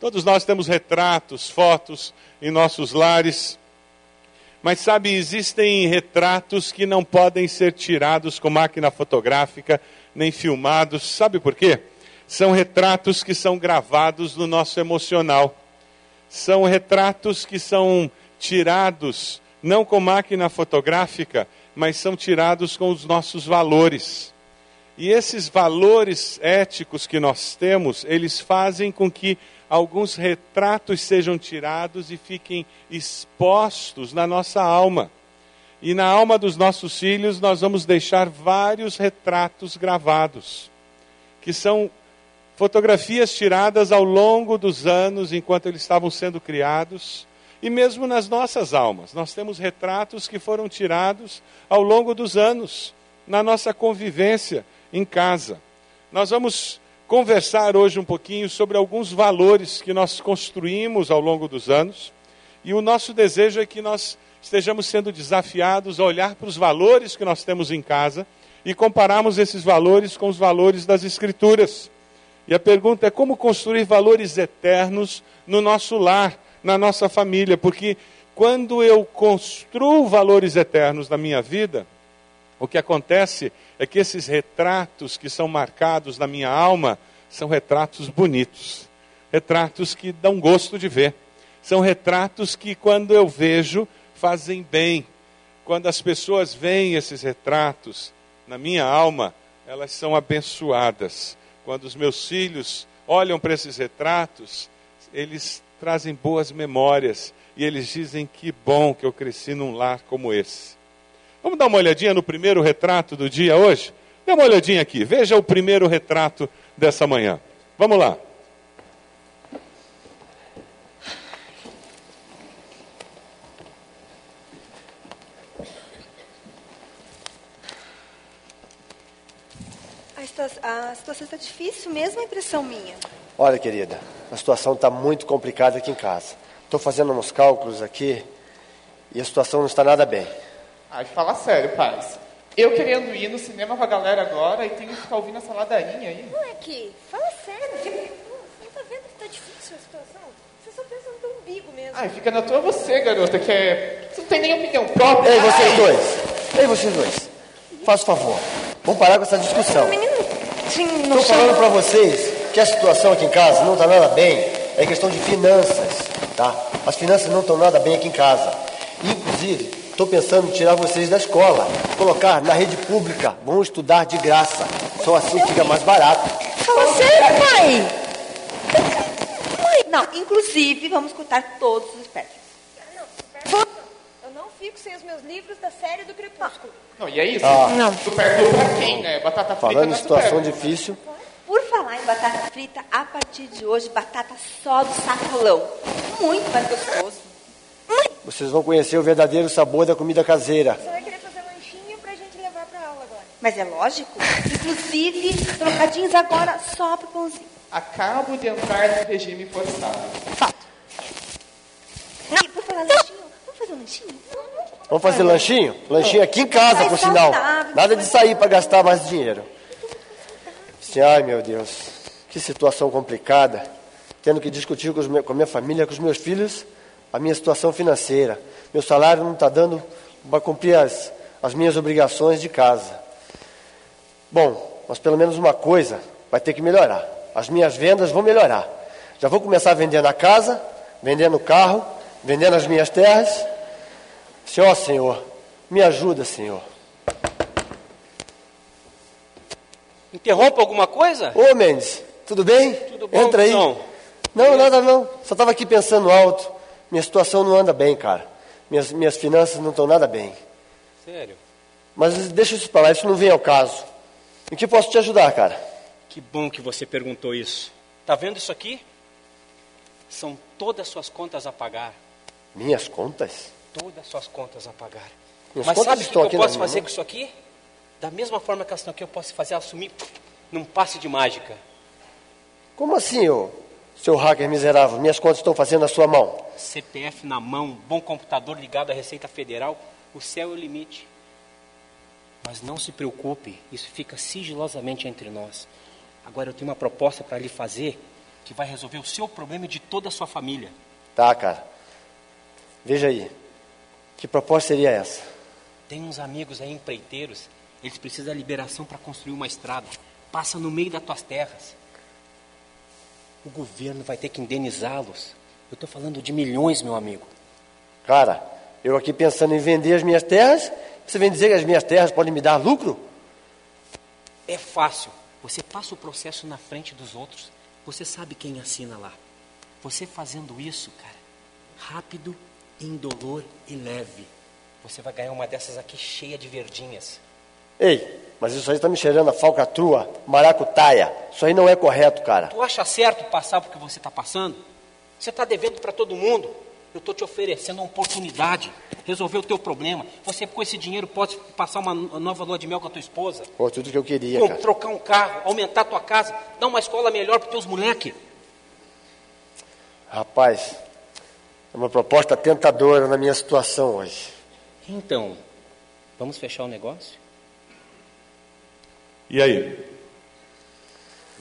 Todos nós temos retratos, fotos em nossos lares. Mas sabe, existem retratos que não podem ser tirados com máquina fotográfica, nem filmados. Sabe por quê? São retratos que são gravados no nosso emocional. São retratos que são tirados não com máquina fotográfica, mas são tirados com os nossos valores. E esses valores éticos que nós temos, eles fazem com que alguns retratos sejam tirados e fiquem expostos na nossa alma. E na alma dos nossos filhos nós vamos deixar vários retratos gravados, que são fotografias tiradas ao longo dos anos enquanto eles estavam sendo criados, e mesmo nas nossas almas. Nós temos retratos que foram tirados ao longo dos anos, na nossa convivência em casa. Nós vamos conversar hoje um pouquinho sobre alguns valores que nós construímos ao longo dos anos. E o nosso desejo é que nós estejamos sendo desafiados a olhar para os valores que nós temos em casa e compararmos esses valores com os valores das Escrituras. E a pergunta é como construir valores eternos no nosso lar, na nossa família, porque quando eu construo valores eternos na minha vida, o que acontece é que esses retratos que são marcados na minha alma são retratos bonitos, retratos que dão gosto de ver, são retratos que, quando eu vejo, fazem bem. Quando as pessoas veem esses retratos na minha alma, elas são abençoadas. Quando os meus filhos olham para esses retratos, eles trazem boas memórias e eles dizem que bom que eu cresci num lar como esse. Vamos dar uma olhadinha no primeiro retrato do dia hoje? Dê uma olhadinha aqui, veja o primeiro retrato dessa manhã. Vamos lá. A situação, está difícil mesmo, a impressão minha. Olha, querida, a situação está muito complicada aqui em casa. Estou fazendo uns cálculos aqui e a situação não está nada bem. Ai, fala sério, paz. Eu querendo ir no cinema com a galera agora e tenho que ficar ouvindo essa ladainha aí. Moleque, fala sério. Você não tá vendo que tá difícil a situação? Você só pensa no teu umbigo mesmo. Ai, fica na tua você, garota, que é... Você não tem nem opinião própria. Ei, vocês Ai. dois. Ei, vocês dois. Faça o favor. Vamos parar com essa discussão. Menino, sim, não Estou falando para vocês que a situação aqui em casa não está nada bem. É questão de finanças, tá? As finanças não estão nada bem aqui em casa. Inclusive, estou pensando em tirar vocês da escola, colocar na rede pública. Vão estudar de graça. Só assim fica mais barato. Fala sério, pai. Mãe, não, inclusive, vamos escutar todos os espectros. Eu não fico sem os meus livros da série do Crepúsculo. Não, e é isso? Ah. Não. Pra quem, né? Batata frita Falando em é situação difícil, Por falar em batata frita, a partir de hoje, batata só do sacolão. Muito mais gostoso. Vocês vão conhecer o verdadeiro sabor da comida caseira. Você vai querer fazer lanchinho pra gente levar pra aula agora. Mas é lógico. Inclusive, trocadinhos agora só pro pãozinho. Acabo de entrar no regime forçado. Fato. E por falar lanchinho, vamos fazer um lanchinho? Vamos fazer lanchinho? Lanchinho aqui em casa, por sinal. Nada de sair para gastar mais dinheiro. Assim, ai meu Deus, que situação complicada. Tendo que discutir com, os me- com a minha família, com os meus filhos, a minha situação financeira. Meu salário não está dando para cumprir as, as minhas obrigações de casa. Bom, mas pelo menos uma coisa vai ter que melhorar. As minhas vendas vão melhorar. Já vou começar vendendo a casa, vendendo o carro, vendendo as minhas terras. Senhor, Senhor, me ajuda, Senhor. Interrompa alguma coisa? Ô Mendes, tudo bem? Tudo bom, Entra aí. Guzão? Não, nada não. Só estava aqui pensando alto. Minha situação não anda bem, cara. Minhas, minhas finanças não estão nada bem. Sério? Mas deixa isso para lá, isso não vem ao caso. Em que posso te ajudar, cara? Que bom que você perguntou isso. Tá vendo isso aqui? São todas as suas contas a pagar. Minhas contas? Todas as suas contas a pagar. Minhas Mas sabe o que eu posso fazer mão. com isso aqui? Da mesma forma que elas estão aqui, eu posso fazer elas sumir num passe de mágica. Como assim, ô, seu hacker miserável? Minhas contas estão fazendo na sua mão. CPF na mão, bom computador ligado à Receita Federal, o céu é o limite. Mas não se preocupe, isso fica sigilosamente entre nós. Agora eu tenho uma proposta para lhe fazer que vai resolver o seu problema e de toda a sua família. Tá, cara. Veja aí. Que proposta seria essa? Tem uns amigos aí empreiteiros, eles precisam da liberação para construir uma estrada. Passa no meio das tuas terras. O governo vai ter que indenizá-los. Eu estou falando de milhões, meu amigo. Cara, eu aqui pensando em vender as minhas terras, você vem dizer que as minhas terras podem me dar lucro? É fácil. Você passa o processo na frente dos outros. Você sabe quem assina lá. Você fazendo isso, cara, rápido, indolor e leve. Você vai ganhar uma dessas aqui cheia de verdinhas. Ei, mas isso aí está me cheirando a falcatrua, maracutaia. Isso aí não é correto, cara. Tu acha certo passar por que você está passando? Você está devendo para todo mundo. Eu estou te oferecendo uma oportunidade, resolver o teu problema. Você com esse dinheiro pode passar uma nova lua de mel com a tua esposa. Pô, tudo que eu queria, Com- cara. trocar um carro, aumentar a tua casa, dar uma escola melhor para teus moleques. Rapaz, é uma proposta tentadora na minha situação hoje. Então, vamos fechar o negócio? E aí?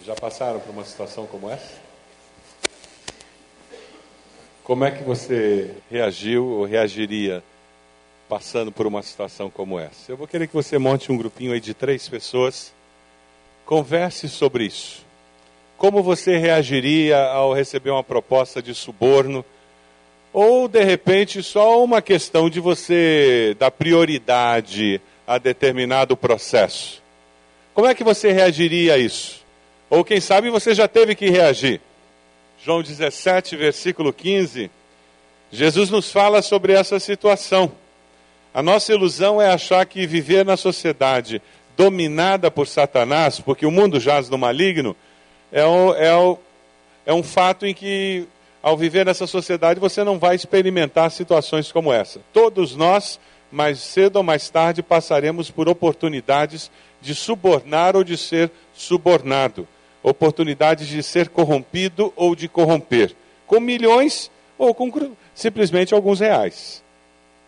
Já passaram por uma situação como essa? Como é que você reagiu ou reagiria passando por uma situação como essa? Eu vou querer que você monte um grupinho aí de três pessoas, converse sobre isso. Como você reagiria ao receber uma proposta de suborno? Ou, de repente, só uma questão de você dar prioridade a determinado processo? Como é que você reagiria a isso? Ou quem sabe você já teve que reagir? João 17, versículo 15, Jesus nos fala sobre essa situação. A nossa ilusão é achar que viver na sociedade dominada por Satanás, porque o mundo jaz no maligno, é um, é um, é um fato em que, ao viver nessa sociedade, você não vai experimentar situações como essa. Todos nós, mais cedo ou mais tarde, passaremos por oportunidades de subornar ou de ser subornado oportunidades de ser corrompido ou de corromper, com milhões ou com simplesmente alguns reais.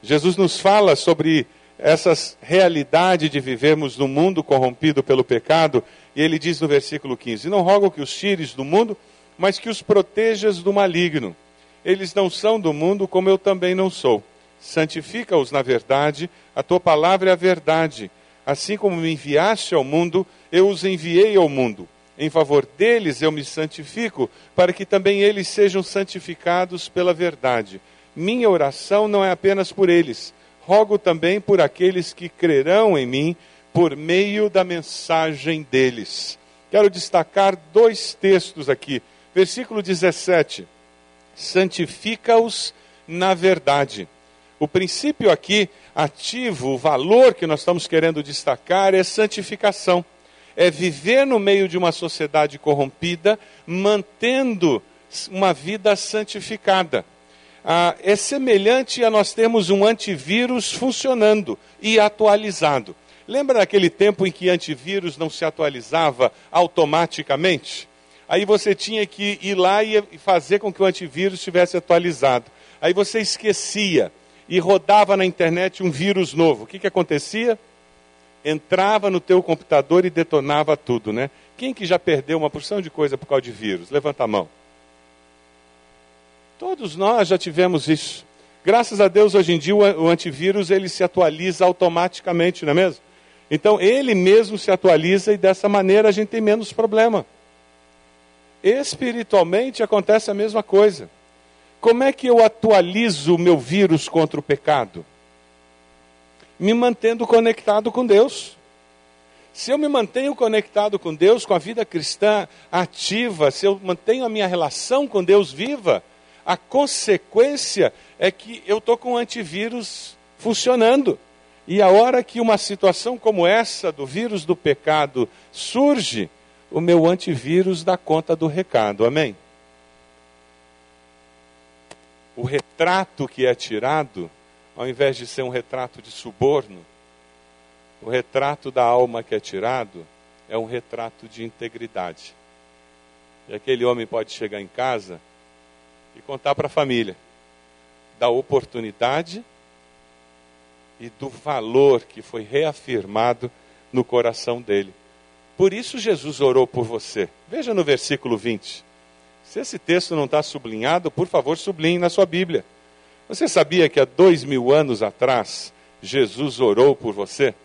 Jesus nos fala sobre essa realidade de vivermos num mundo corrompido pelo pecado, e ele diz no versículo 15: Não rogo que os tires do mundo, mas que os protejas do maligno. Eles não são do mundo, como eu também não sou. Santifica-os na verdade, a tua palavra é a verdade. Assim como me enviaste ao mundo, eu os enviei ao mundo. Em favor deles eu me santifico, para que também eles sejam santificados pela verdade. Minha oração não é apenas por eles, rogo também por aqueles que crerão em mim por meio da mensagem deles. Quero destacar dois textos aqui. Versículo 17: Santifica-os na verdade. O princípio aqui ativo, o valor que nós estamos querendo destacar é santificação é viver no meio de uma sociedade corrompida, mantendo uma vida santificada. Ah, é semelhante a nós termos um antivírus funcionando e atualizado. Lembra daquele tempo em que antivírus não se atualizava automaticamente? Aí você tinha que ir lá e fazer com que o antivírus estivesse atualizado. Aí você esquecia e rodava na internet um vírus novo. O que, que acontecia? entrava no teu computador e detonava tudo, né? Quem que já perdeu uma porção de coisa por causa de vírus? Levanta a mão. Todos nós já tivemos isso. Graças a Deus, hoje em dia, o antivírus ele se atualiza automaticamente, não é mesmo? Então, ele mesmo se atualiza e dessa maneira a gente tem menos problema. Espiritualmente acontece a mesma coisa. Como é que eu atualizo o meu vírus contra o pecado? me mantendo conectado com Deus. Se eu me mantenho conectado com Deus, com a vida cristã ativa, se eu mantenho a minha relação com Deus viva, a consequência é que eu estou com o antivírus funcionando. E a hora que uma situação como essa, do vírus do pecado, surge, o meu antivírus dá conta do recado. Amém? O retrato que é tirado ao invés de ser um retrato de suborno, o retrato da alma que é tirado é um retrato de integridade. E aquele homem pode chegar em casa e contar para a família da oportunidade e do valor que foi reafirmado no coração dele. Por isso Jesus orou por você. Veja no versículo 20. Se esse texto não está sublinhado, por favor, sublinhe na sua Bíblia. Você sabia que há dois mil anos atrás Jesus orou por você?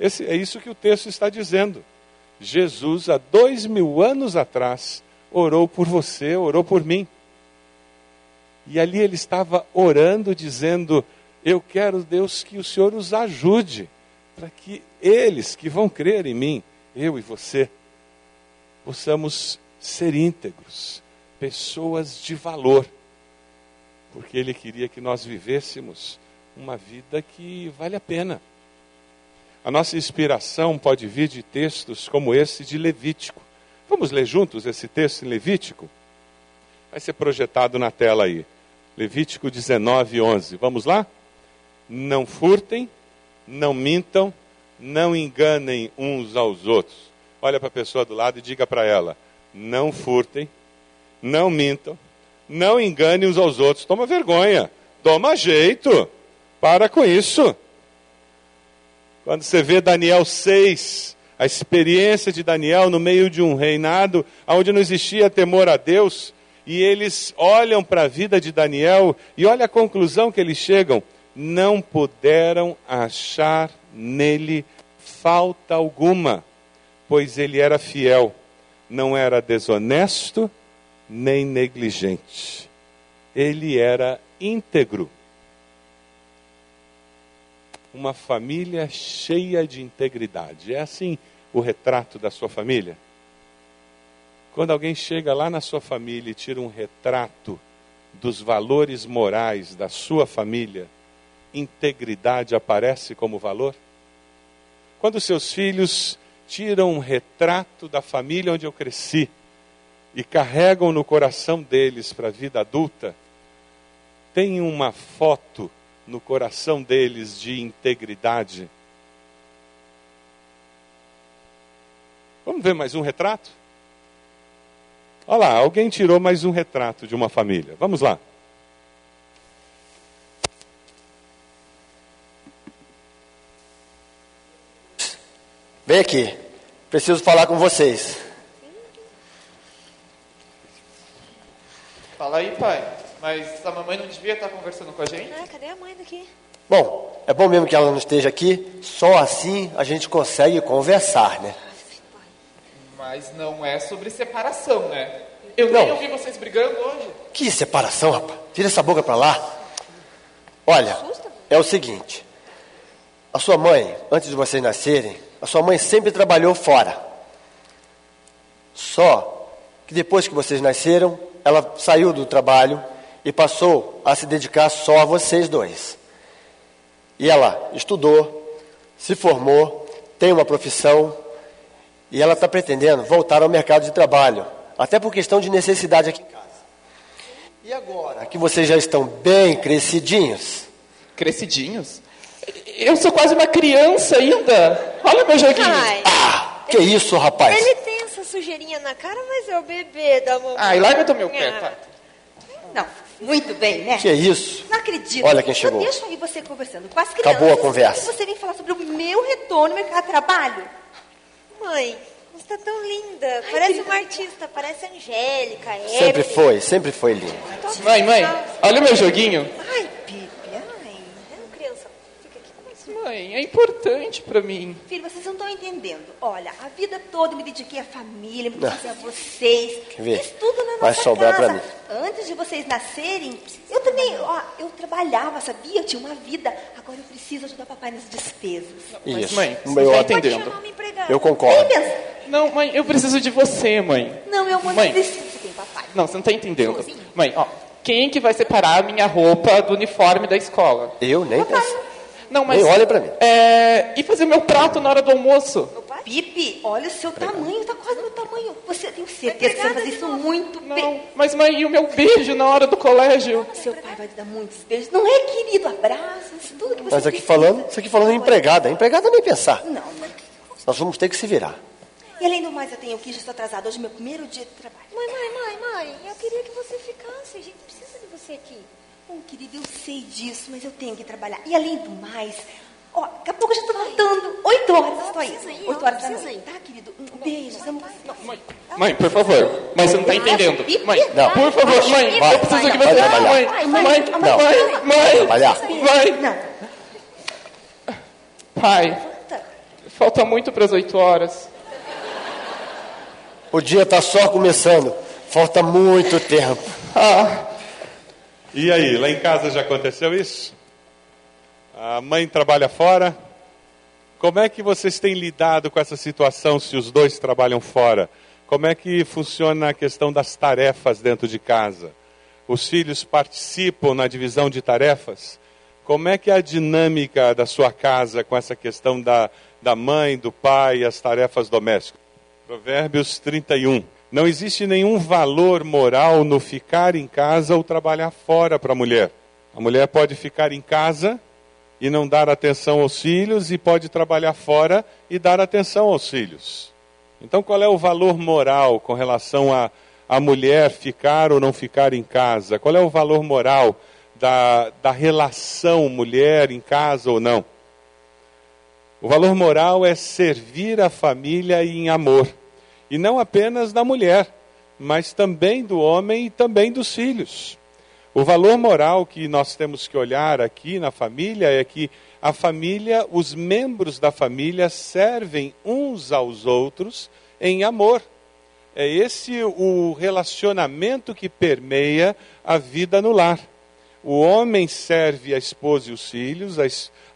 Esse, é isso que o texto está dizendo. Jesus, há dois mil anos atrás, orou por você, orou por mim. E ali ele estava orando, dizendo: Eu quero, Deus, que o Senhor os ajude, para que eles que vão crer em mim, eu e você, possamos ser íntegros, pessoas de valor, porque Ele queria que nós vivêssemos uma vida que vale a pena. A nossa inspiração pode vir de textos como esse de Levítico. Vamos ler juntos esse texto em Levítico? Vai ser projetado na tela aí. Levítico 19, 11. Vamos lá? Não furtem, não mintam, não enganem uns aos outros. Olha para a pessoa do lado e diga para ela: não furtem, não mintam, não enganem uns aos outros. Toma vergonha, toma jeito, para com isso. Quando você vê Daniel 6, a experiência de Daniel no meio de um reinado onde não existia temor a Deus, e eles olham para a vida de Daniel e olha a conclusão que eles chegam: não puderam achar nele falta alguma, pois ele era fiel não era desonesto nem negligente. Ele era íntegro. Uma família cheia de integridade. É assim o retrato da sua família? Quando alguém chega lá na sua família e tira um retrato dos valores morais da sua família, integridade aparece como valor? Quando seus filhos tiram um retrato da família onde eu cresci e carregam no coração deles para a vida adulta, tem uma foto no coração deles de integridade. Vamos ver mais um retrato? Olha lá, alguém tirou mais um retrato de uma família. Vamos lá. Vem aqui. Preciso falar com vocês. Fala aí, pai. Mas a mamãe não devia estar conversando com a gente? Ah, cadê a mãe daqui? Bom, é bom mesmo que ela não esteja aqui. Só assim a gente consegue conversar, né? Mas não é sobre separação, né? Eu Não. nem ouvi vocês brigando hoje. Que separação, rapaz. Tira essa boca pra lá. Olha, é o seguinte. A sua mãe, antes de vocês nascerem, a sua mãe sempre trabalhou fora. Só que depois que vocês nasceram, ela saiu do trabalho e passou a se dedicar só a vocês dois. E ela estudou, se formou, tem uma profissão e ela está pretendendo voltar ao mercado de trabalho, até por questão de necessidade aqui em casa. E agora que vocês já estão bem crescidinhos, Crescidinhos? Eu sou quase uma criança ainda. Olha meu joguinho. Ai, ah, que isso, rapaz? ele tem essa sujeirinha na cara, mas é o bebê da mamãe. Ai, larga do meu pé, tá? Não, muito bem, né? Que isso? Não acredito. Olha quem chegou. Eu deixo aí você conversando com as crianças. Acabou a conversa. E você vem falar sobre o meu retorno no mercado de trabalho. Mãe, você tá tão linda. parece uma artista, parece Angélica, Sempre Evelyn. foi, sempre foi lindo. Mãe, mãe, olha o meu joguinho. Ai, Pipe, ai. É criança, fica aqui. Mãe, é importante pra mim. Filho, vocês não estão entendendo. Olha, a vida toda eu me dediquei à família, me dediquei a vocês. Quer ver? Fiz tudo na Vai nossa sobrar casa. pra mim. Antes de vocês nascerem, eu também, ó, eu trabalhava, sabia? Eu tinha uma vida. Agora eu preciso ajudar papai nas despesas. Mas, Isso. mãe, você Eu tá entendendo. chamar uma empregada. Eu concordo. Não, mãe, eu preciso de você, mãe. Não, eu mãe, Mãe. não preciso. Você tem papai. Não, você não tá entendendo. Sozinho. Mãe, ó, quem que vai separar a minha roupa do uniforme da escola? Eu nem penso. Não, mas. Nem olha pra mim. É, e fazer meu prato na hora do almoço? Pipe, olha o seu tamanho, tá quase no tamanho. Você tem certeza que você vai fazer isso muito bem. Não, mas mãe, e o meu beijo na hora do colégio? Seu pai vai te dar muitos beijos. Não é, querido? Abraços, tudo que você Mas aqui precisa. falando, isso aqui falando em empregada. Empregada nem pensar. Não, não. Nós vamos ter que se virar. E além do mais, eu tenho que já estou atrasada. Hoje é meu primeiro dia de trabalho. Mãe, mãe, mãe, mãe, eu queria que você ficasse. A gente precisa de você aqui. Bom, querido, eu sei disso, mas eu tenho que trabalhar. E além do mais, Ó, daqui a pouco eu já tô contando. Oito horas, estou aí. Oito horas da precisa noite. Tá, querido? Um beijo. Vamos... Mãe, mãe, por favor. Mas você não tá entendendo. Mãe, Não. por favor, mãe. Vai, Eu preciso que você... trabalhar. Mãe, mãe, mãe, Não. mãe. Trabalhar. Mãe. Não. Pai, falta muito para as oito horas. O dia está só começando. Falta muito tempo. Ah, E aí, lá em casa já aconteceu isso? A mãe trabalha fora? Como é que vocês têm lidado com essa situação se os dois trabalham fora? Como é que funciona a questão das tarefas dentro de casa? Os filhos participam na divisão de tarefas? Como é que é a dinâmica da sua casa com essa questão da, da mãe, do pai e as tarefas domésticas? Provérbios 31. Não existe nenhum valor moral no ficar em casa ou trabalhar fora para a mulher. A mulher pode ficar em casa e não dar atenção aos filhos, e pode trabalhar fora e dar atenção aos filhos. Então, qual é o valor moral com relação a a mulher ficar ou não ficar em casa? Qual é o valor moral da, da relação mulher em casa ou não? O valor moral é servir a família em amor. E não apenas da mulher, mas também do homem e também dos filhos. O valor moral que nós temos que olhar aqui na família é que a família, os membros da família servem uns aos outros em amor. É esse o relacionamento que permeia a vida no lar. O homem serve a esposa e os filhos,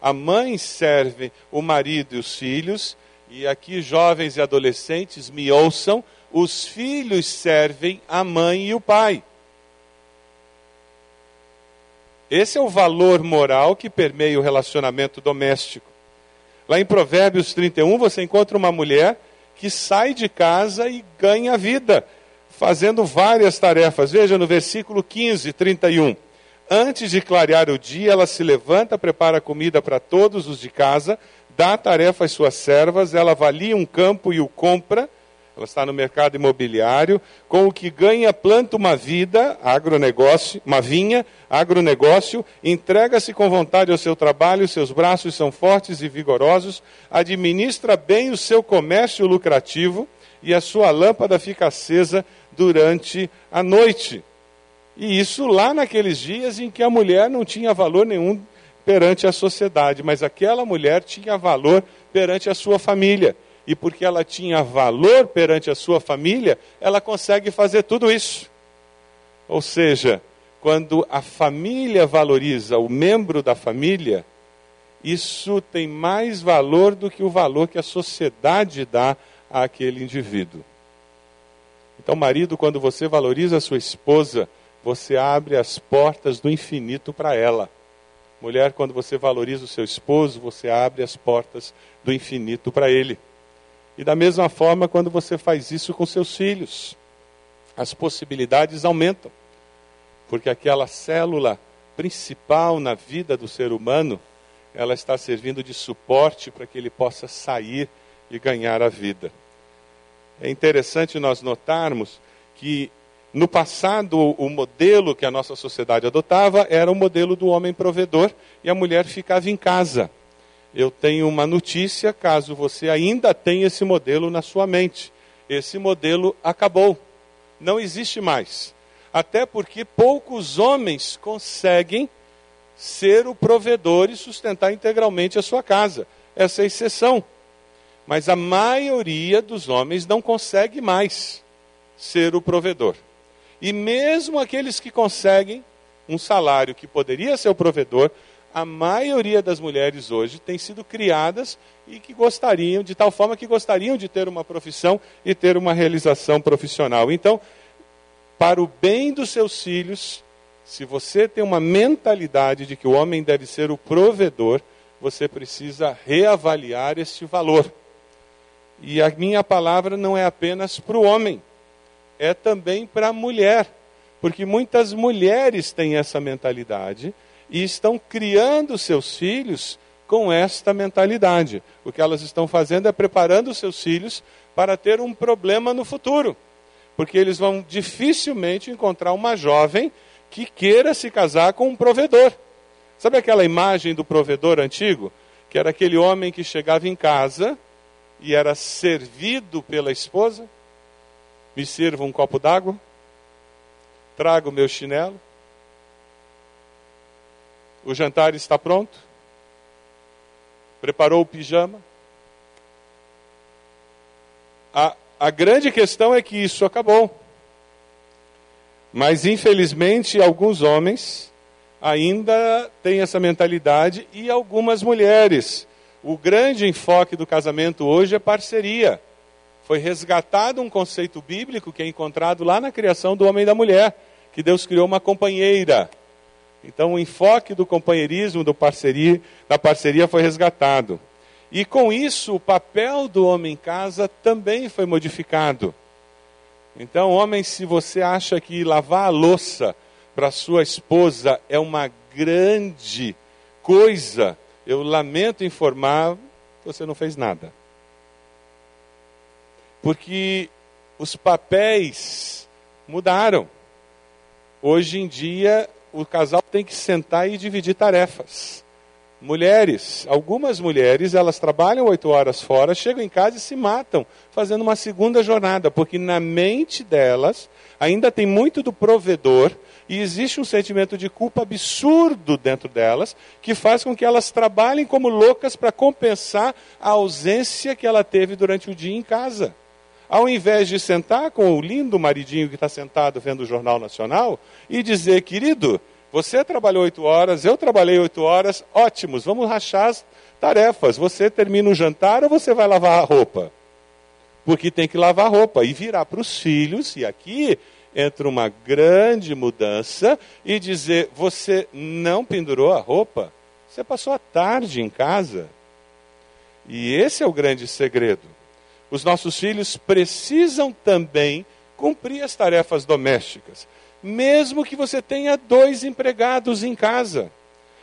a mãe serve o marido e os filhos, e aqui jovens e adolescentes me ouçam, os filhos servem a mãe e o pai. Esse é o valor moral que permeia o relacionamento doméstico. Lá em Provérbios 31, você encontra uma mulher que sai de casa e ganha vida, fazendo várias tarefas. Veja no versículo 15, 31. Antes de clarear o dia, ela se levanta, prepara comida para todos os de casa, dá tarefa às suas servas, ela avalia um campo e o compra. Ela está no mercado imobiliário, com o que ganha, planta uma vida, agronegócio, uma vinha, agronegócio, entrega-se com vontade ao seu trabalho, seus braços são fortes e vigorosos, administra bem o seu comércio lucrativo e a sua lâmpada fica acesa durante a noite. E isso lá naqueles dias em que a mulher não tinha valor nenhum perante a sociedade, mas aquela mulher tinha valor perante a sua família. E porque ela tinha valor perante a sua família, ela consegue fazer tudo isso. Ou seja, quando a família valoriza o membro da família, isso tem mais valor do que o valor que a sociedade dá àquele indivíduo. Então, marido, quando você valoriza a sua esposa, você abre as portas do infinito para ela. Mulher, quando você valoriza o seu esposo, você abre as portas do infinito para ele. E da mesma forma, quando você faz isso com seus filhos, as possibilidades aumentam. Porque aquela célula principal na vida do ser humano, ela está servindo de suporte para que ele possa sair e ganhar a vida. É interessante nós notarmos que no passado o modelo que a nossa sociedade adotava era o modelo do homem provedor e a mulher ficava em casa. Eu tenho uma notícia, caso você ainda tenha esse modelo na sua mente. Esse modelo acabou. Não existe mais. Até porque poucos homens conseguem ser o provedor e sustentar integralmente a sua casa. Essa é a exceção. Mas a maioria dos homens não consegue mais ser o provedor. E mesmo aqueles que conseguem um salário que poderia ser o provedor, a maioria das mulheres hoje tem sido criadas e que gostariam, de tal forma que gostariam de ter uma profissão e ter uma realização profissional. Então, para o bem dos seus filhos, se você tem uma mentalidade de que o homem deve ser o provedor, você precisa reavaliar este valor. E a minha palavra não é apenas para o homem, é também para a mulher, porque muitas mulheres têm essa mentalidade e estão criando seus filhos com esta mentalidade. O que elas estão fazendo é preparando seus filhos para ter um problema no futuro, porque eles vão dificilmente encontrar uma jovem que queira se casar com um provedor. Sabe aquela imagem do provedor antigo? que era aquele homem que chegava em casa e era servido pela esposa. Me sirva um copo d'água, traga o meu chinelo, o jantar está pronto, preparou o pijama. A, a grande questão é que isso acabou. Mas, infelizmente, alguns homens ainda têm essa mentalidade e algumas mulheres. O grande enfoque do casamento hoje é parceria. Foi resgatado um conceito bíblico que é encontrado lá na criação do homem e da mulher, que Deus criou uma companheira. Então, o enfoque do companheirismo, do parceria, da parceria foi resgatado. E com isso, o papel do homem em casa também foi modificado. Então, homem, se você acha que lavar a louça para sua esposa é uma grande coisa, eu lamento informar, você não fez nada. Porque os papéis mudaram. Hoje em dia, o casal tem que sentar e dividir tarefas. Mulheres, algumas mulheres, elas trabalham oito horas fora, chegam em casa e se matam, fazendo uma segunda jornada, porque na mente delas ainda tem muito do provedor e existe um sentimento de culpa absurdo dentro delas, que faz com que elas trabalhem como loucas para compensar a ausência que ela teve durante o dia em casa. Ao invés de sentar com o lindo maridinho que está sentado vendo o Jornal Nacional e dizer, querido, você trabalhou oito horas, eu trabalhei oito horas, ótimos, vamos rachar as tarefas. Você termina o jantar ou você vai lavar a roupa? Porque tem que lavar a roupa e virar para os filhos, e aqui entra uma grande mudança, e dizer: você não pendurou a roupa? Você passou a tarde em casa. E esse é o grande segredo. Os nossos filhos precisam também cumprir as tarefas domésticas mesmo que você tenha dois empregados em casa.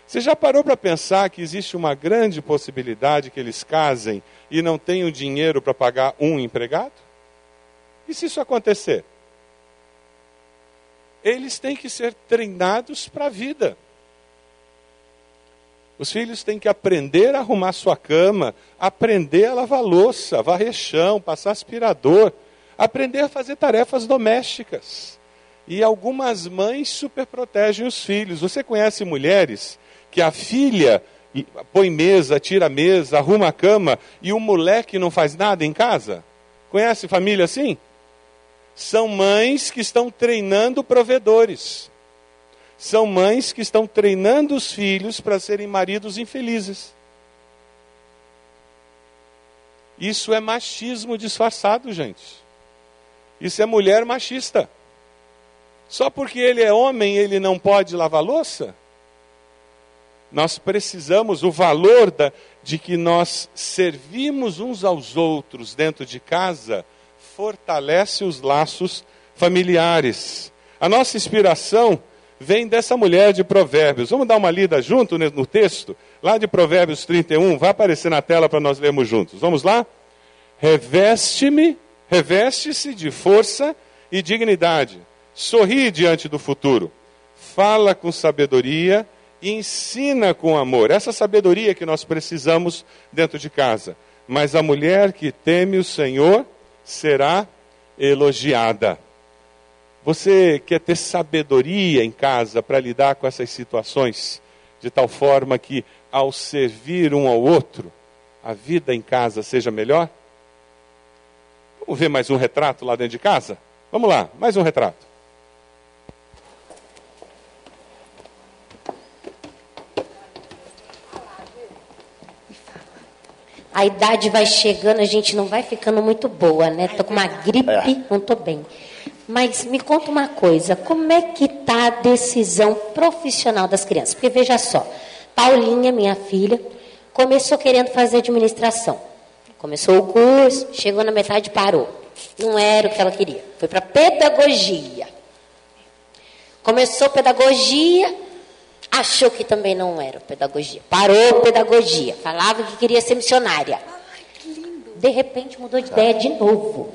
Você já parou para pensar que existe uma grande possibilidade que eles casem e não tenham dinheiro para pagar um empregado? E se isso acontecer? Eles têm que ser treinados para a vida. Os filhos têm que aprender a arrumar sua cama, aprender a lavar louça, varrer chão, passar aspirador, aprender a fazer tarefas domésticas. E algumas mães superprotegem os filhos. Você conhece mulheres que a filha põe mesa, tira a mesa, arruma a cama e o moleque não faz nada em casa? Conhece família assim? São mães que estão treinando provedores. São mães que estão treinando os filhos para serem maridos infelizes. Isso é machismo disfarçado, gente. Isso é mulher machista. Só porque ele é homem, ele não pode lavar louça? Nós precisamos, o valor da, de que nós servimos uns aos outros dentro de casa, fortalece os laços familiares. A nossa inspiração vem dessa mulher de Provérbios. Vamos dar uma lida junto no texto? Lá de Provérbios 31, vai aparecer na tela para nós lermos juntos. Vamos lá? Reveste-me, reveste-se de força e dignidade Sorri diante do futuro. Fala com sabedoria e ensina com amor. Essa sabedoria que nós precisamos dentro de casa. Mas a mulher que teme o Senhor será elogiada. Você quer ter sabedoria em casa para lidar com essas situações, de tal forma que, ao servir um ao outro, a vida em casa seja melhor? Vamos ver mais um retrato lá dentro de casa? Vamos lá, mais um retrato. a idade vai chegando, a gente não vai ficando muito boa, né? Tô com uma gripe, é. não tô bem. Mas me conta uma coisa, como é que tá a decisão profissional das crianças? Porque veja só, Paulinha, minha filha, começou querendo fazer administração. Começou o curso, chegou na metade parou. Não era o que ela queria. Foi para pedagogia. Começou pedagogia, achou que também não era pedagogia. Parou pedagogia. Falava que queria ser missionária. De repente mudou de ideia de novo.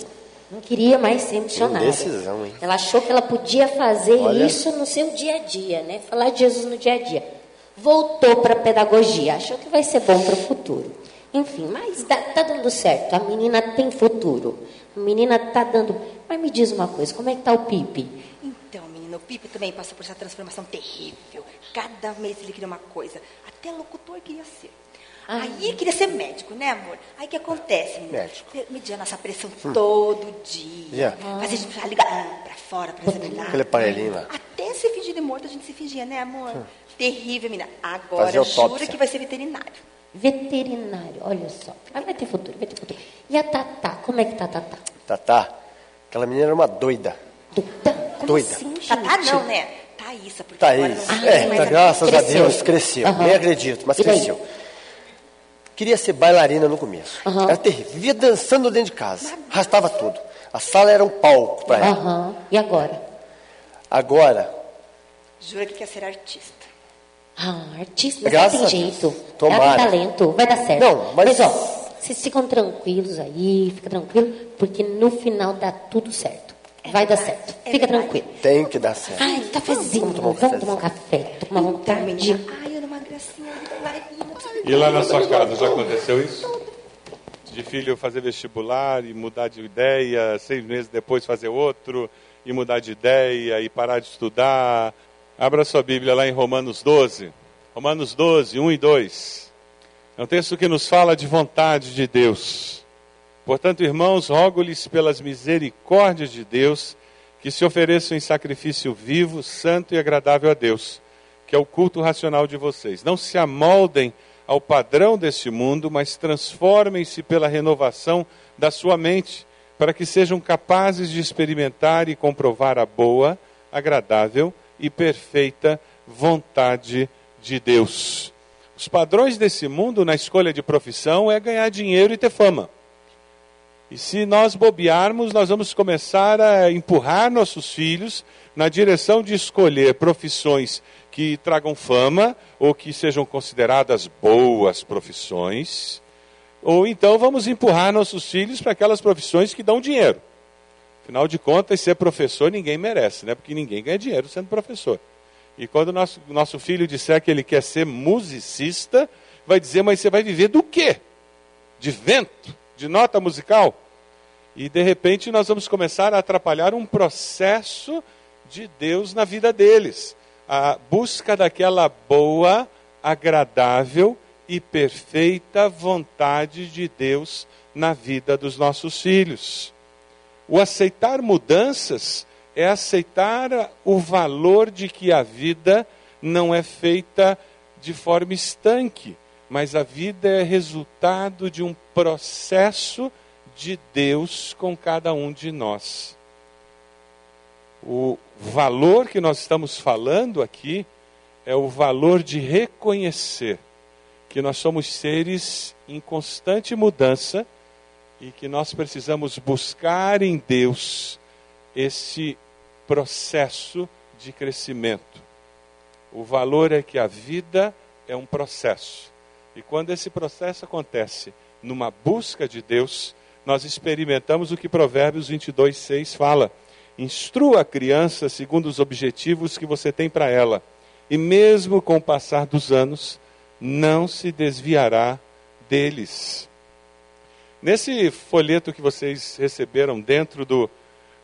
Não queria mais ser missionária. Decisão, hein? Ela achou que ela podia fazer Olha. isso no seu dia a dia, né? Falar de Jesus no dia a dia. voltou para a pedagogia, achou que vai ser bom para o futuro. Enfim, mas está dando certo, a menina tem futuro. A menina está dando. Mas me diz uma coisa, como é que está o Pipe? Então, menino, o Pipe também passou por essa transformação terrível. Cada mês ele queria uma coisa. Até locutor queria ser. Ah. Aí queria ser médico, né, amor? Aí o que acontece? Médico. Media nossa pressão todo dia. Yeah. Fazia a gente ligar pra fora pra examinar. Aquele aparelhinho lá. Até se fingir de morto a gente se fingia, né, amor? Terrível, menina. Agora jura que vai ser veterinário. Veterinário, olha só. Mas vai ter futuro, vai ter futuro. E a Tatá, como é que tá a Tatá? Tatá, aquela menina era uma doida. Doida? Como Doida. assim, gente? Tatá não, né? Thaísa, porque agora Thaís. não É, tem mais tá, a- graças a Cresceu. Deus cresceu. Aham. Nem acredito, mas E daí? Queria ser bailarina no começo. Aham. Era terrível. Vivia dançando dentro de casa. Arrastava tudo. A sala era um palco para ela. Aham. E agora? Agora, Jura que quer ser artista. Ah, artista, mas Graças tem a jeito. Deus. Tomara. Ela tem talento, vai dar certo. Não, mas- ó, vocês ficam tranquilos aí, fica tranquilo, porque no final dá tudo certo. Vai dar certo. É Fica verdade. tranquilo. tem que dar certo. Ai, cafezinho. Vamos tomar um Vamos tomar um café. Com uma Então, vontade. menina, ai, eu numa gracinha de bailarina. E lá na sua casa já aconteceu isso? De filho fazer vestibular e mudar de ideia, seis meses depois fazer outro, e mudar de ideia e parar de estudar. Abra sua Bíblia lá em Romanos 12. Romanos 12, 1 e 2. É um texto que nos fala de vontade de Deus. Portanto, irmãos, rogo-lhes pelas misericórdias de Deus que se ofereçam em sacrifício vivo, santo e agradável a Deus, que é o culto racional de vocês. Não se amoldem ao padrão deste mundo, mas transformem-se pela renovação da sua mente, para que sejam capazes de experimentar e comprovar a boa, agradável e perfeita vontade de Deus. Os padrões desse mundo na escolha de profissão é ganhar dinheiro e ter fama. E se nós bobearmos, nós vamos começar a empurrar nossos filhos na direção de escolher profissões que tragam fama ou que sejam consideradas boas profissões. Ou então vamos empurrar nossos filhos para aquelas profissões que dão dinheiro. Afinal de contas, ser professor ninguém merece, né? Porque ninguém ganha dinheiro sendo professor. E quando nosso, nosso filho disser que ele quer ser musicista, vai dizer, mas você vai viver do quê? De vento? De nota musical? E de repente nós vamos começar a atrapalhar um processo de Deus na vida deles. A busca daquela boa, agradável e perfeita vontade de Deus na vida dos nossos filhos. O aceitar mudanças é aceitar o valor de que a vida não é feita de forma estanque, mas a vida é resultado de um processo de Deus com cada um de nós. O valor que nós estamos falando aqui é o valor de reconhecer que nós somos seres em constante mudança e que nós precisamos buscar em Deus esse processo de crescimento. O valor é que a vida é um processo. E quando esse processo acontece numa busca de Deus, nós experimentamos o que Provérbios 22, 6 fala. Instrua a criança segundo os objetivos que você tem para ela, e mesmo com o passar dos anos, não se desviará deles. Nesse folheto que vocês receberam dentro do,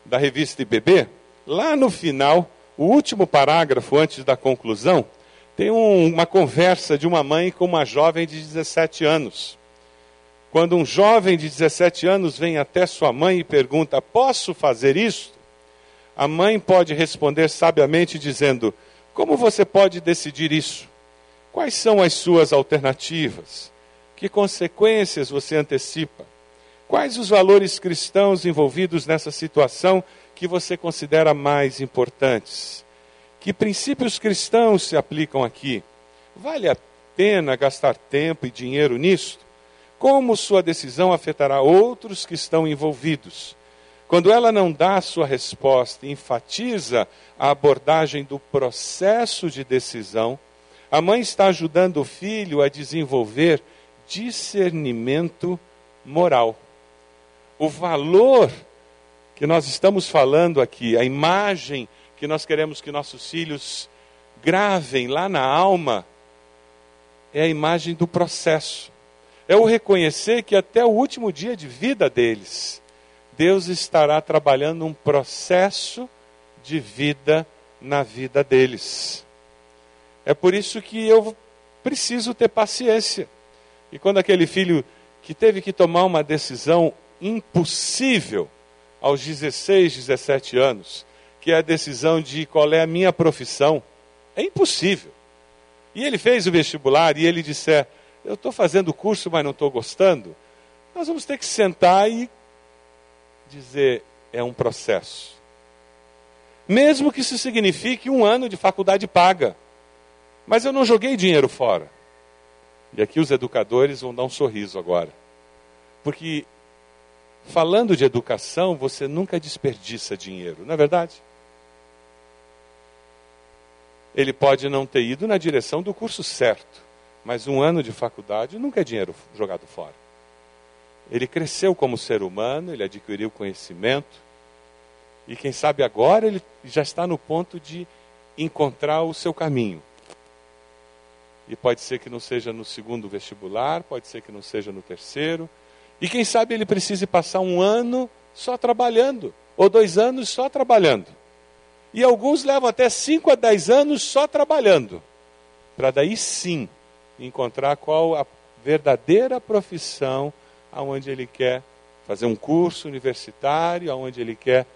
da revista IBB, lá no final, o último parágrafo antes da conclusão, tem um, uma conversa de uma mãe com uma jovem de 17 anos. Quando um jovem de 17 anos vem até sua mãe e pergunta: Posso fazer isso? A mãe pode responder sabiamente dizendo: Como você pode decidir isso? Quais são as suas alternativas? Que consequências você antecipa? Quais os valores cristãos envolvidos nessa situação que você considera mais importantes? Que princípios cristãos se aplicam aqui? Vale a pena gastar tempo e dinheiro nisto? Como sua decisão afetará outros que estão envolvidos? Quando ela não dá sua resposta e enfatiza a abordagem do processo de decisão, a mãe está ajudando o filho a desenvolver discernimento moral. O valor que nós estamos falando aqui, a imagem que nós queremos que nossos filhos gravem lá na alma, é a imagem do processo. É o reconhecer que até o último dia de vida deles, Deus estará trabalhando um processo de vida na vida deles. É por isso que eu preciso ter paciência. E quando aquele filho que teve que tomar uma decisão impossível aos 16, 17 anos, que é a decisão de qual é a minha profissão, é impossível. E ele fez o vestibular e ele disser: Eu estou fazendo o curso, mas não estou gostando. Nós vamos ter que sentar e dizer: É um processo. Mesmo que isso signifique um ano de faculdade paga. Mas eu não joguei dinheiro fora. E aqui os educadores vão dar um sorriso agora. Porque falando de educação, você nunca desperdiça dinheiro, não é verdade? Ele pode não ter ido na direção do curso certo, mas um ano de faculdade nunca é dinheiro jogado fora. Ele cresceu como ser humano, ele adquiriu conhecimento, e quem sabe agora ele já está no ponto de encontrar o seu caminho. E pode ser que não seja no segundo vestibular, pode ser que não seja no terceiro. E quem sabe ele precise passar um ano só trabalhando, ou dois anos só trabalhando. E alguns levam até cinco a dez anos só trabalhando, para daí sim encontrar qual a verdadeira profissão aonde ele quer fazer um curso universitário, aonde ele quer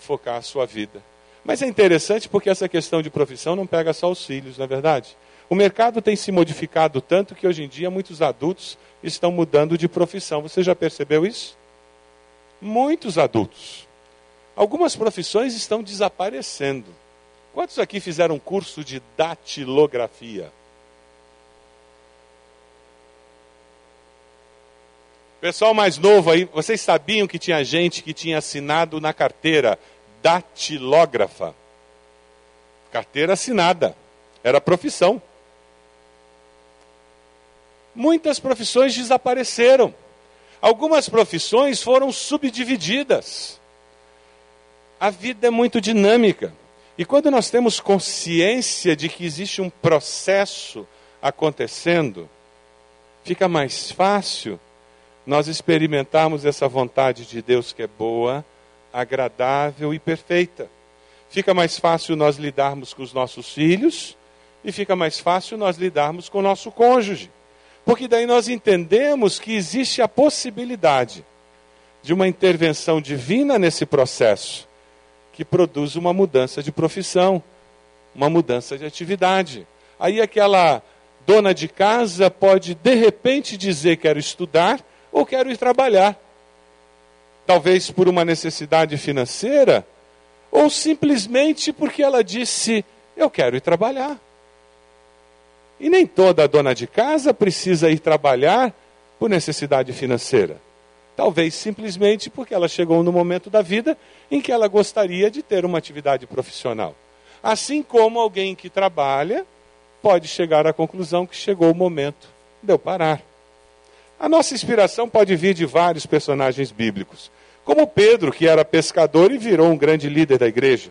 focar a sua vida. Mas é interessante porque essa questão de profissão não pega só os filhos, não é verdade? O mercado tem se modificado tanto que hoje em dia muitos adultos estão mudando de profissão. Você já percebeu isso? Muitos adultos. Algumas profissões estão desaparecendo. Quantos aqui fizeram curso de datilografia? Pessoal mais novo aí, vocês sabiam que tinha gente que tinha assinado na carteira datilógrafa? Carteira assinada. Era profissão muitas profissões desapareceram. Algumas profissões foram subdivididas. A vida é muito dinâmica. E quando nós temos consciência de que existe um processo acontecendo, fica mais fácil nós experimentarmos essa vontade de Deus que é boa, agradável e perfeita. Fica mais fácil nós lidarmos com os nossos filhos e fica mais fácil nós lidarmos com o nosso cônjuge. Porque daí nós entendemos que existe a possibilidade de uma intervenção divina nesse processo, que produz uma mudança de profissão, uma mudança de atividade. Aí aquela dona de casa pode de repente dizer quero estudar ou quero ir trabalhar. Talvez por uma necessidade financeira, ou simplesmente porque ela disse eu quero ir trabalhar. E nem toda dona de casa precisa ir trabalhar por necessidade financeira. Talvez simplesmente porque ela chegou no momento da vida em que ela gostaria de ter uma atividade profissional. Assim como alguém que trabalha pode chegar à conclusão que chegou o momento de eu parar. A nossa inspiração pode vir de vários personagens bíblicos, como Pedro, que era pescador e virou um grande líder da igreja.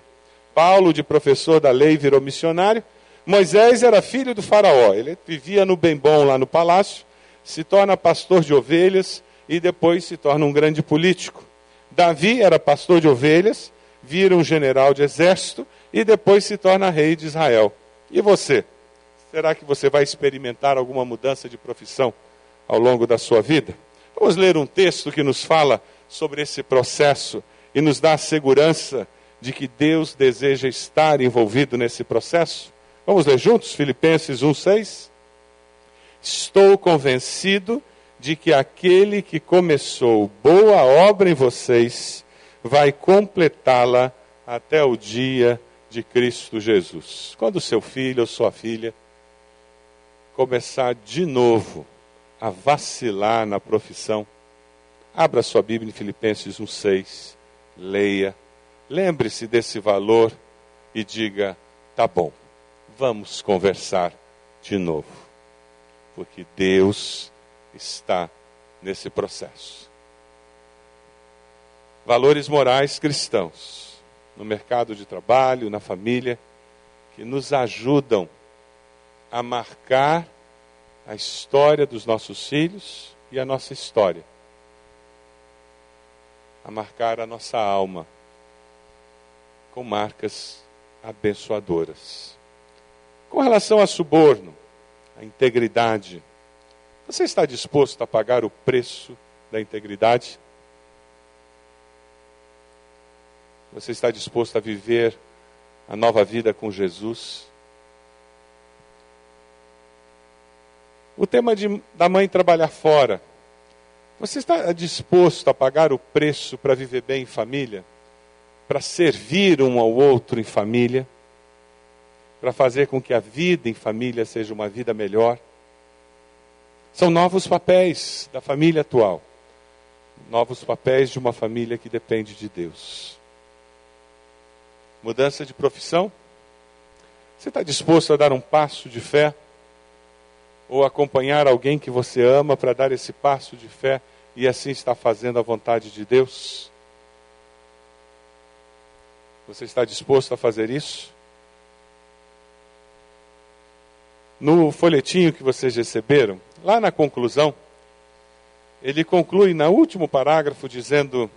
Paulo, de professor da lei, virou missionário. Moisés era filho do faraó, ele vivia no bem bom lá no palácio, se torna pastor de ovelhas e depois se torna um grande político. Davi era pastor de ovelhas, vira um general de exército e depois se torna rei de Israel. E você? Será que você vai experimentar alguma mudança de profissão ao longo da sua vida? Vamos ler um texto que nos fala sobre esse processo e nos dá a segurança de que Deus deseja estar envolvido nesse processo? Vamos ler juntos Filipenses 1:6. Estou convencido de que aquele que começou boa obra em vocês vai completá-la até o dia de Cristo Jesus. Quando seu filho ou sua filha começar de novo a vacilar na profissão, abra sua Bíblia em Filipenses 1:6, leia, lembre-se desse valor e diga: tá bom vamos conversar de novo. Porque Deus está nesse processo. Valores morais cristãos no mercado de trabalho, na família, que nos ajudam a marcar a história dos nossos filhos e a nossa história, a marcar a nossa alma com marcas abençoadoras. Com relação a suborno, a integridade, você está disposto a pagar o preço da integridade? Você está disposto a viver a nova vida com Jesus? O tema de, da mãe trabalhar fora. Você está disposto a pagar o preço para viver bem em família? Para servir um ao outro em família? Para fazer com que a vida em família seja uma vida melhor? São novos papéis da família atual. Novos papéis de uma família que depende de Deus. Mudança de profissão? Você está disposto a dar um passo de fé? Ou acompanhar alguém que você ama para dar esse passo de fé e assim estar fazendo a vontade de Deus? Você está disposto a fazer isso? No folhetinho que vocês receberam, lá na conclusão, ele conclui no último parágrafo dizendo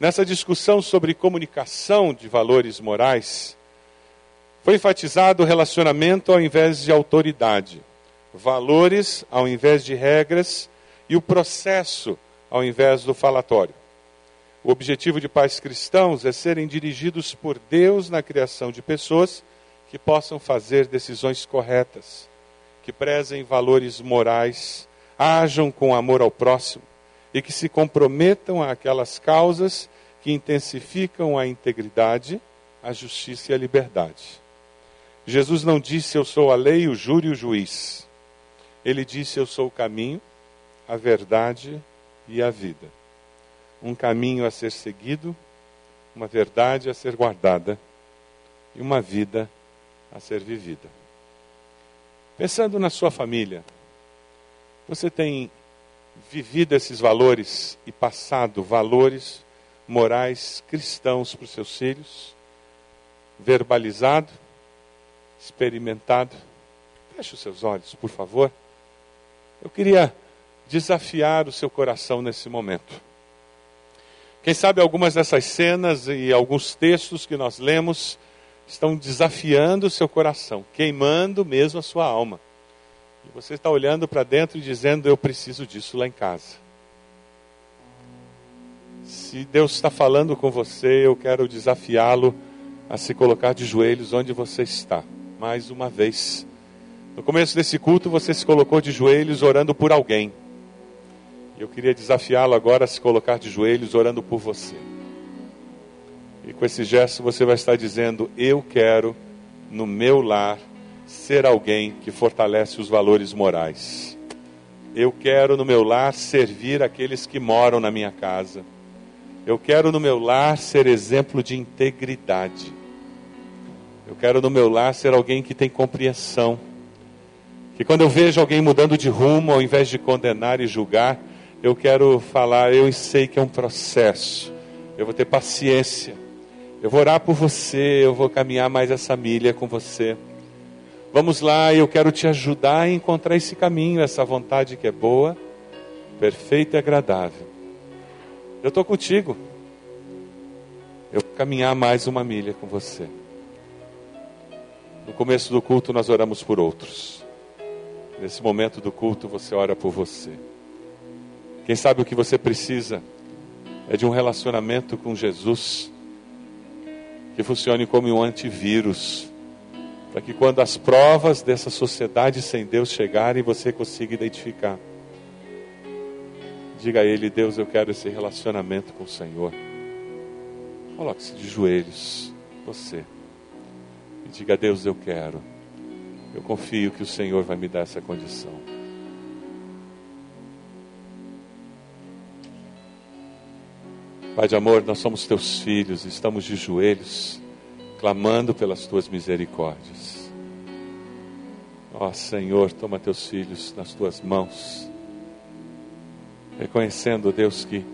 Nessa discussão sobre comunicação de valores morais, foi enfatizado o relacionamento ao invés de autoridade, valores ao invés de regras e o processo ao invés do falatório. O objetivo de pais cristãos é serem dirigidos por Deus na criação de pessoas que possam fazer decisões corretas, que prezem valores morais, ajam com amor ao próximo, e que se comprometam àquelas causas que intensificam a integridade, a justiça e a liberdade. Jesus não disse eu sou a lei, o júri e o juiz. Ele disse eu sou o caminho, a verdade e a vida. Um caminho a ser seguido, uma verdade a ser guardada e uma vida a ser vivida. Pensando na sua família, você tem vivido esses valores e passado valores morais cristãos para os seus filhos, verbalizado, experimentado. Feche os seus olhos, por favor. Eu queria desafiar o seu coração nesse momento. Quem sabe algumas dessas cenas e alguns textos que nós lemos estão desafiando o seu coração, queimando mesmo a sua alma. E você está olhando para dentro e dizendo: Eu preciso disso lá em casa. Se Deus está falando com você, eu quero desafiá-lo a se colocar de joelhos onde você está. Mais uma vez. No começo desse culto, você se colocou de joelhos orando por alguém. Eu queria desafiá-lo agora a se colocar de joelhos orando por você. E com esse gesto você vai estar dizendo: Eu quero, no meu lar, ser alguém que fortalece os valores morais. Eu quero no meu lar servir aqueles que moram na minha casa. Eu quero no meu lar ser exemplo de integridade. Eu quero no meu lar ser alguém que tem compreensão. Que quando eu vejo alguém mudando de rumo, ao invés de condenar e julgar, eu quero falar, eu sei que é um processo. Eu vou ter paciência. Eu vou orar por você, eu vou caminhar mais essa milha com você. Vamos lá, eu quero te ajudar a encontrar esse caminho, essa vontade que é boa, perfeita e agradável. Eu estou contigo. Eu vou caminhar mais uma milha com você. No começo do culto, nós oramos por outros. Nesse momento do culto, você ora por você. Quem sabe o que você precisa é de um relacionamento com Jesus que funcione como um antivírus para que quando as provas dessa sociedade sem Deus chegarem, você consiga identificar. Diga a Ele, Deus, eu quero esse relacionamento com o Senhor. Coloque-se de joelhos, você. E diga Deus, eu quero. Eu confio que o Senhor vai me dar essa condição. Pai de amor, nós somos teus filhos, estamos de joelhos clamando pelas tuas misericórdias. Ó Senhor, toma teus filhos nas tuas mãos, reconhecendo, Deus, que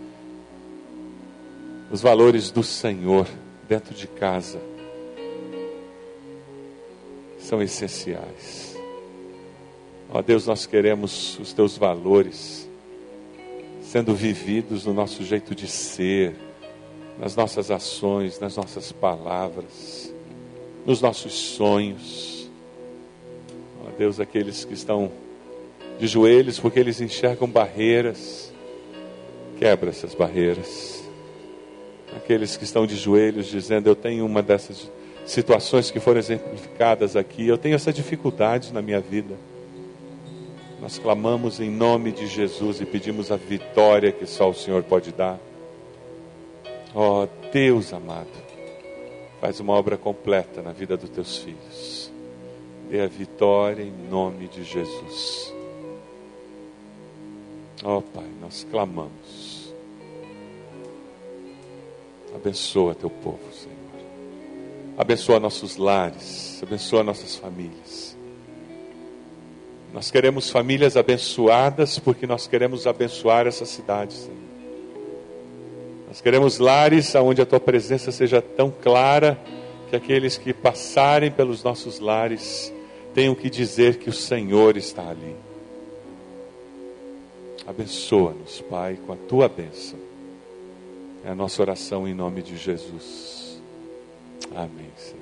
os valores do Senhor dentro de casa são essenciais. Ó Deus, nós queremos os teus valores sendo vividos no nosso jeito de ser, nas nossas ações, nas nossas palavras, nos nossos sonhos. Ó Deus, aqueles que estão de joelhos porque eles enxergam barreiras, quebra essas barreiras. Aqueles que estão de joelhos dizendo: Eu tenho uma dessas situações que foram exemplificadas aqui, eu tenho essa dificuldade na minha vida. Nós clamamos em nome de Jesus e pedimos a vitória que só o Senhor pode dar. Ó oh, Deus amado, faz uma obra completa na vida dos teus filhos. Dê a vitória em nome de Jesus. Ó oh, Pai, nós clamamos. Abençoa teu povo, Senhor. Abençoa nossos lares, abençoa nossas famílias. Nós queremos famílias abençoadas porque nós queremos abençoar essa cidade, Senhor. Nós queremos lares onde a tua presença seja tão clara que aqueles que passarem pelos nossos lares tenham que dizer que o Senhor está ali. Abençoa-nos, Pai, com a tua bênção. É a nossa oração em nome de Jesus. Amém, Senhor.